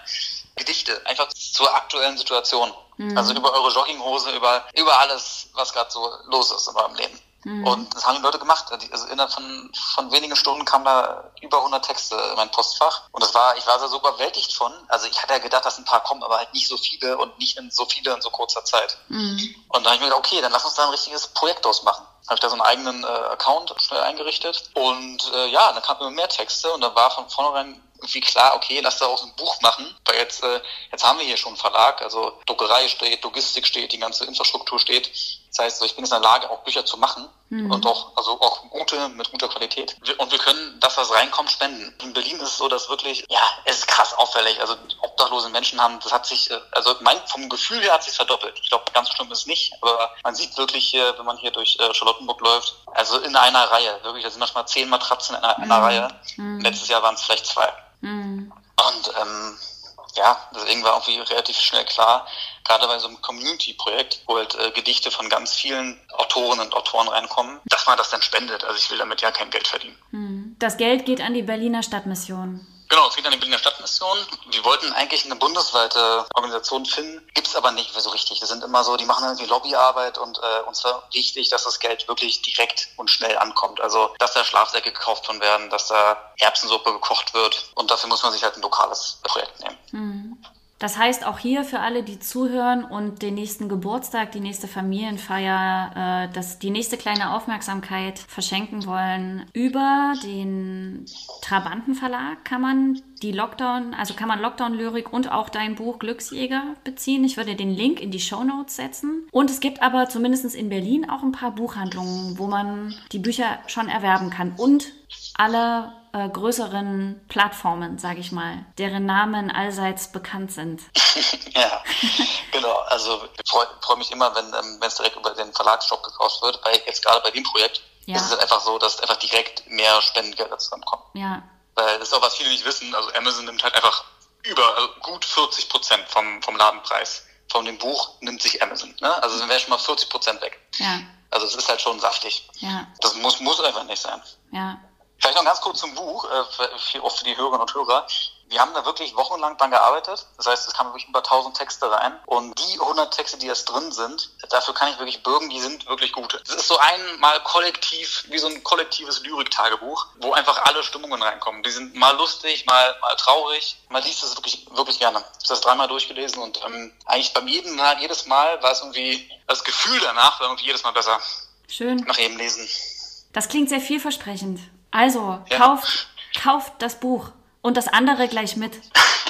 Gedichte, einfach zur aktuellen Situation. Mhm. Also über eure Jogginghose, über, über alles, was gerade so los ist in eurem Leben. Mhm. Und das haben die Leute gemacht. Also innerhalb von, von wenigen Stunden kamen da über 100 Texte in mein Postfach. Und das war, ich war so überwältigt von. Also ich hatte ja gedacht, dass ein paar kommen, aber halt nicht so viele und nicht in so viele in so kurzer Zeit. Mhm. Und da habe ich mir gedacht, okay, dann lass uns da ein richtiges Projekt draus machen habe ich da so einen eigenen äh, Account schnell eingerichtet und äh, ja, dann kamen immer mehr Texte und da war von vornherein irgendwie klar, okay, lass da auch ein Buch machen, weil jetzt, äh, jetzt haben wir hier schon einen Verlag, also Druckerei steht, Logistik steht, die ganze Infrastruktur steht. Das heißt, ich bin jetzt in der Lage, auch Bücher zu machen mhm. und auch, also auch gute, mit guter Qualität. Und wir können das, was reinkommt, spenden. In Berlin ist es so, dass wirklich, ja, es ist krass auffällig. Also obdachlose Menschen haben, das hat sich, äh, also mein, vom Gefühl her hat sich verdoppelt. Ich glaube, ganz so schlimm ist es nicht, aber man sieht wirklich hier, wenn man hier durch äh, Charlottenburg läuft, also in einer Reihe, wirklich, da sind manchmal zehn Matratzen in einer, mhm. einer Reihe. Mhm. Letztes Jahr waren es vielleicht zwei. Mhm. Und ähm, ja, deswegen war irgendwie relativ schnell klar, gerade bei so einem Community-Projekt, wo halt äh, Gedichte von ganz vielen Autorinnen und Autoren reinkommen, dass man das dann spendet. Also ich will damit ja kein Geld verdienen. Hm. Das Geld geht an die Berliner Stadtmission. Genau, es geht an die Berliner Stadtmission. Wir wollten eigentlich eine bundesweite Organisation finden, gibt es aber nicht so richtig. Das sind immer so, die machen irgendwie Lobbyarbeit und äh, uns war wichtig, dass das Geld wirklich direkt und schnell ankommt. Also, dass da Schlafsäcke gekauft von werden, dass da Erbsensuppe gekocht wird und dafür muss man sich halt ein lokales Projekt nehmen. Mhm. Das heißt auch hier für alle, die zuhören und den nächsten Geburtstag, die nächste Familienfeier, äh, das, die nächste kleine Aufmerksamkeit verschenken wollen, über den Trabantenverlag kann man die Lockdown, also kann man Lockdown-Lyrik und auch dein Buch Glücksjäger beziehen. Ich würde den Link in die Show Notes setzen. Und es gibt aber zumindest in Berlin auch ein paar Buchhandlungen, wo man die Bücher schon erwerben kann. Und alle äh, größeren Plattformen, sage ich mal, deren Namen allseits bekannt sind. ja, genau. Also ich freue freu mich immer, wenn ähm, es direkt über den Verlagsshop gekauft wird, weil jetzt gerade bei dem Projekt ja. ist es halt einfach so, dass einfach direkt mehr Spendengelder zusammenkommen. Ja. Weil das ist auch, was viele nicht wissen. Also Amazon nimmt halt einfach über also gut 40 Prozent vom, vom Ladenpreis. Von dem Buch nimmt sich Amazon. Ne? Also dann wäre schon mal 40 Prozent weg. Ja. Also es ist halt schon saftig. Ja. Das muss, muss einfach nicht sein. Ja. Vielleicht noch ganz kurz zum Buch, äh, auch für die Hörerinnen und Hörer. Wir haben da wirklich wochenlang dran gearbeitet. Das heißt, es kamen wirklich über 1000 Texte rein. Und die 100 Texte, die jetzt drin sind, dafür kann ich wirklich bürgen, die sind wirklich gut. Es ist so einmal kollektiv, wie so ein kollektives Lyrik-Tagebuch, wo einfach alle Stimmungen reinkommen. Die sind mal lustig, mal, mal traurig. Man liest es wirklich, wirklich gerne. Ich habe das dreimal durchgelesen und ähm, eigentlich beim jedem Mal, jedes Mal war es irgendwie, das Gefühl danach war irgendwie jedes Mal besser. Schön. Nach jedem Lesen. Das klingt sehr vielversprechend. Also, ja. kauft, kauft das Buch und das andere gleich mit.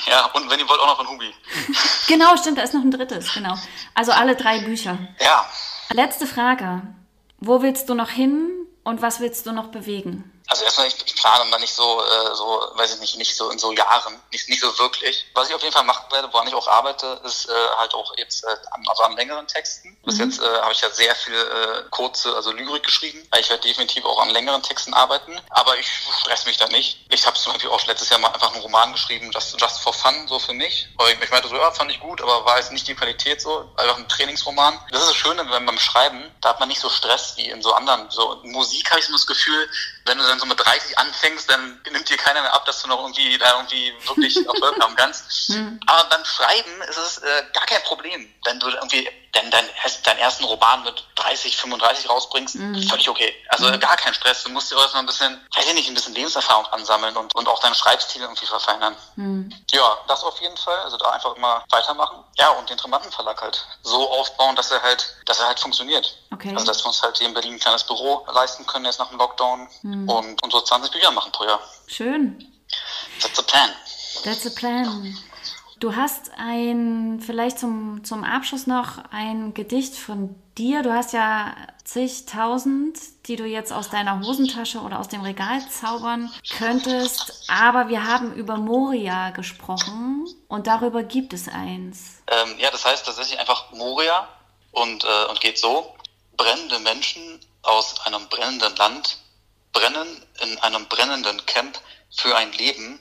Ja, und wenn ihr wollt, auch noch von Hubi. genau, stimmt, da ist noch ein drittes, genau. Also alle drei Bücher. Ja. Letzte Frage. Wo willst du noch hin und was willst du noch bewegen? Also erstmal, ich, ich plane da nicht so, äh, so, weiß ich nicht, nicht so in so Jahren, nicht, nicht so wirklich. Was ich auf jeden Fall machen werde, woran ich auch arbeite, ist äh, halt auch jetzt äh, also an längeren Texten. Bis mhm. jetzt äh, habe ich ja sehr viel äh, kurze, also Lyrik geschrieben. Ich werde definitiv auch an längeren Texten arbeiten, aber ich stress mich da nicht. Ich habe zum Beispiel auch letztes Jahr mal einfach einen Roman geschrieben, just, just for fun, so für mich. Weil ich, ich meinte so, ja, fand ich gut, aber war jetzt nicht die Qualität so, einfach ein Trainingsroman. Das ist das Schöne, wenn beim Schreiben, da hat man nicht so Stress wie in so anderen, so Musik habe ich so das Gefühl, wenn du dann so mit 30 anfängst, dann nimmt dir keiner mehr ab, dass du noch irgendwie da irgendwie wirklich Erfolg haben kannst. Mhm. Aber beim Schreiben ist es äh, gar kein Problem, wenn du irgendwie denn dein, deinen ersten Roman mit 30, 35 rausbringst, mhm. völlig okay. Also mhm. gar kein Stress. Du musst dir erstmal ein bisschen, weiß ich nicht, ein bisschen Lebenserfahrung ansammeln und, und auch deinen Schreibstil irgendwie verfeinern. Mhm. Ja, das auf jeden Fall. Also da einfach immer weitermachen. Ja, und den Tremantenverlag halt so aufbauen, dass er halt, dass er halt funktioniert. Okay. Also dass wir uns halt hier in Berlin ein kleines Büro leisten können jetzt nach dem Lockdown mhm. und, und so 20 Bücher machen pro Jahr. Schön. That's the plan. That's the plan. Du hast ein, vielleicht zum, zum Abschluss noch ein Gedicht von dir. Du hast ja zigtausend, die du jetzt aus deiner Hosentasche oder aus dem Regal zaubern könntest. Aber wir haben über Moria gesprochen und darüber gibt es eins. Ähm, ja, das heißt tatsächlich einfach Moria und, äh, und geht so. Brennende Menschen aus einem brennenden Land brennen in einem brennenden Camp für ein Leben,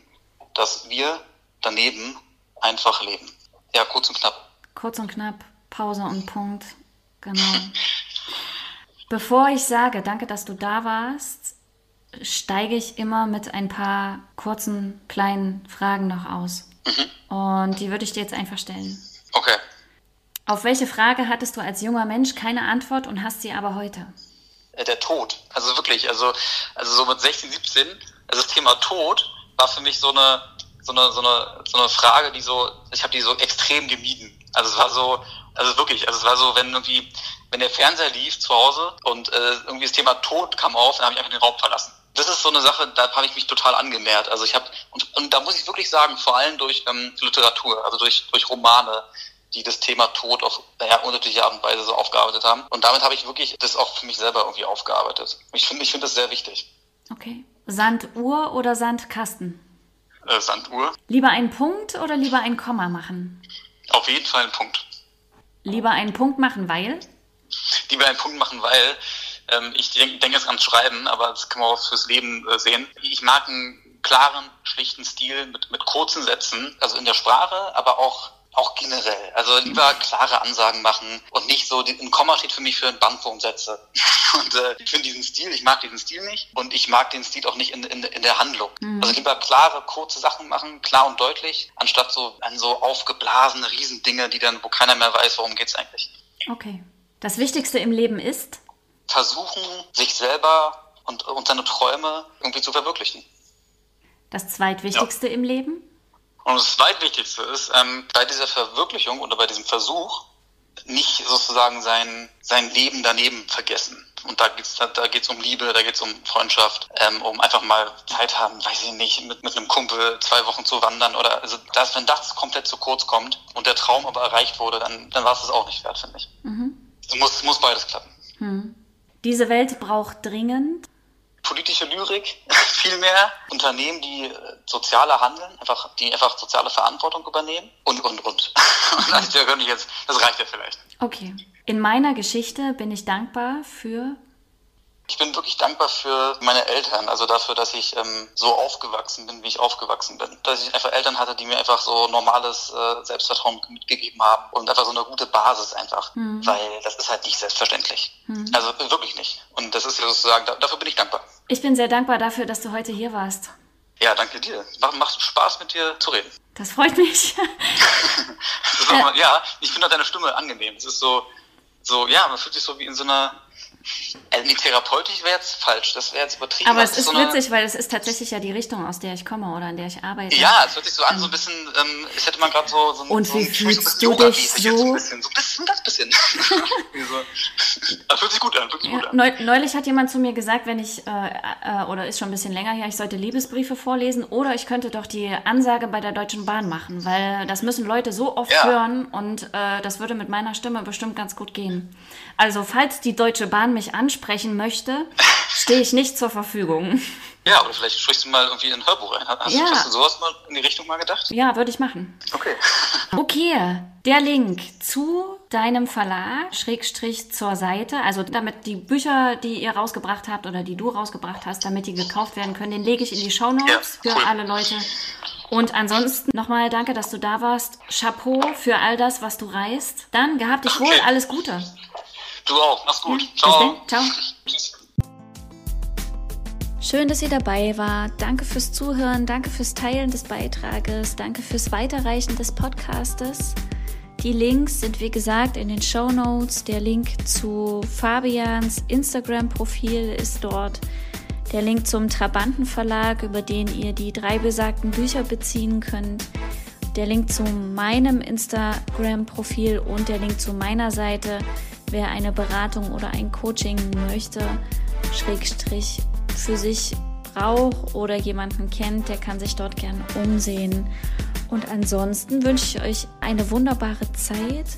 das wir daneben einfach leben. Ja, kurz und knapp. Kurz und knapp, Pause und Punkt. Genau. Bevor ich sage, danke, dass du da warst, steige ich immer mit ein paar kurzen, kleinen Fragen noch aus. Mhm. Und die würde ich dir jetzt einfach stellen. Okay. Auf welche Frage hattest du als junger Mensch keine Antwort und hast sie aber heute? Äh, der Tod. Also wirklich, also, also so mit 16, 17, also das Thema Tod war für mich so eine, so eine, so eine, so eine Frage, die so, ich habe die so extrem gemieden. Also es war so, also wirklich, also es war so, wenn irgendwie, wenn der Fernseher lief zu Hause und äh, irgendwie das Thema Tod kam auf, dann habe ich einfach den Raum verlassen. Das ist so eine Sache, da habe ich mich total angenähert. Also ich habe und, und da muss ich wirklich sagen, vor allem durch ähm, Literatur, also durch durch Romane, die das Thema Tod auf ja, unterschiedliche Art und Weise so aufgearbeitet haben. Und damit habe ich wirklich das auch für mich selber irgendwie aufgearbeitet. Ich finde, ich finde das sehr wichtig. Okay. Sanduhr oder Sandkasten? Äh, Sanduhr. Lieber einen Punkt oder lieber ein Komma machen? Auf jeden Fall einen Punkt. Lieber einen Punkt machen, weil? Lieber einen Punkt machen, weil ähm, ich denke denk jetzt ans Schreiben, aber das kann man auch fürs Leben äh, sehen. Ich mag einen klaren, schlichten Stil mit, mit kurzen Sätzen, also in der Sprache, aber auch auch generell. Also lieber klare Ansagen machen und nicht so, ein Komma steht für mich für ein Bandwurmsätze. Und äh, ich finde diesen Stil, ich mag diesen Stil nicht und ich mag den Stil auch nicht in, in, in der Handlung. Mhm. Also lieber klare, kurze Sachen machen, klar und deutlich, anstatt so an so aufgeblasene Riesendinge, die dann, wo keiner mehr weiß, worum geht's eigentlich. Okay. Das Wichtigste im Leben ist? Versuchen, sich selber und, und seine Träume irgendwie zu verwirklichen. Das Zweitwichtigste ja. im Leben? Und das Zweitwichtigste ist, ähm, bei dieser Verwirklichung oder bei diesem Versuch nicht sozusagen sein, sein Leben daneben vergessen. Und da geht's da, da geht's um Liebe, da geht's um Freundschaft, ähm, um einfach mal Zeit haben, weiß ich nicht, mit, mit einem Kumpel zwei Wochen zu wandern oder also das, wenn das komplett zu kurz kommt und der Traum aber erreicht wurde, dann, dann war es das auch nicht wert, finde ich. Mhm. Es muss, muss beides klappen. Mhm. Diese Welt braucht dringend politische Lyrik viel mehr, Unternehmen, die äh, soziale handeln, einfach, die einfach soziale Verantwortung übernehmen und, und, und. das, jetzt, das reicht ja vielleicht. Okay. In meiner Geschichte bin ich dankbar für Ich bin wirklich dankbar für meine Eltern, also dafür, dass ich ähm, so aufgewachsen bin, wie ich aufgewachsen bin. Dass ich einfach Eltern hatte, die mir einfach so normales äh, Selbstvertrauen mitgegeben haben und einfach so eine gute Basis einfach, mhm. weil das ist halt nicht selbstverständlich. Mhm. Also wirklich nicht. Und das ist ja sozusagen, da, dafür bin ich dankbar. Ich bin sehr dankbar dafür, dass du heute hier warst. Ja, danke dir. Macht, macht Spaß mit dir zu reden. Das freut mich. mal, ja, ich finde deine Stimme angenehm. Es ist so, so, ja, man fühlt sich so wie in so einer also nee, therapeutisch wäre jetzt falsch, das wäre jetzt übertrieben. Aber es ist so witzig, weil es ist tatsächlich ja die Richtung, aus der ich komme oder in der ich arbeite. Ja, es hört sich so an, so ein bisschen, ähm, es hätte man gerade so, so Und so wie fühlst du dich so? so ein bisschen, so ein bisschen, ganz bisschen. das hört sich gut an, hört sich gut an. Neulich hat jemand zu mir gesagt, wenn ich, äh, äh, oder ist schon ein bisschen länger her, ich sollte Liebesbriefe vorlesen oder ich könnte doch die Ansage bei der Deutschen Bahn machen, weil das müssen Leute so oft ja. hören und äh, das würde mit meiner Stimme bestimmt ganz gut gehen. Also falls die Deutsche Bahn mich ansprechen möchte, stehe ich nicht zur Verfügung. Ja, oder vielleicht sprichst du mal irgendwie ein Hörbuch ein. Hast, ja. hast du sowas mal in die Richtung mal gedacht? Ja, würde ich machen. Okay. okay, der Link zu deinem Verlag, Schrägstrich zur Seite, also damit die Bücher, die ihr rausgebracht habt oder die du rausgebracht hast, damit die gekauft werden können, den lege ich in die Show Notes ja, cool. für alle Leute. Und ansonsten nochmal danke, dass du da warst. Chapeau für all das, was du reißt. Dann gehabt dich okay. wohl, alles Gute. Du auch. Mach's gut. Ja, Ciao. Ciao. Tschüss. Schön, dass ihr dabei war. Danke fürs Zuhören, danke fürs Teilen des Beitrages, danke fürs Weiterreichen des Podcastes. Die Links sind wie gesagt in den Show Notes. Der Link zu Fabians Instagram-Profil ist dort. Der Link zum Trabanten Verlag, über den ihr die drei besagten Bücher beziehen könnt. Der Link zu meinem Instagram-Profil und der Link zu meiner Seite wer eine Beratung oder ein Coaching möchte, Schrägstrich für sich braucht oder jemanden kennt, der kann sich dort gern umsehen. Und ansonsten wünsche ich euch eine wunderbare Zeit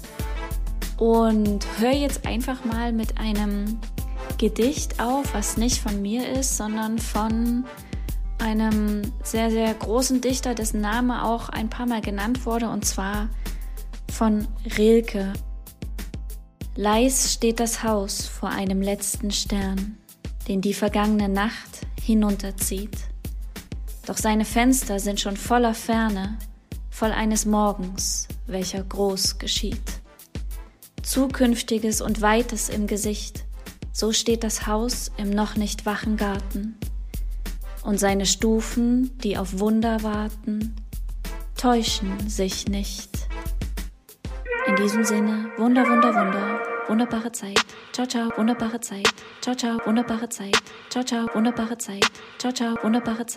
und hör jetzt einfach mal mit einem Gedicht auf, was nicht von mir ist, sondern von einem sehr, sehr großen Dichter, dessen Name auch ein paar Mal genannt wurde, und zwar von Rilke. Leis steht das Haus vor einem letzten Stern, den die vergangene Nacht hinunterzieht. Doch seine Fenster sind schon voller Ferne, voll eines Morgens, welcher groß geschieht. Zukünftiges und Weites im Gesicht, so steht das Haus im noch nicht wachen Garten. Und seine Stufen, die auf Wunder warten, täuschen sich nicht. In diesem Sinne, Wunder, Wunder, Wunder, wunderbare Zeit. Ciao, ciao, wunderbare Zeit. Ciao, ciao, wunderbare Zeit. Ciao, ciao, wunderbare Zeit. Ciao, ciao, wunderbare Zeit.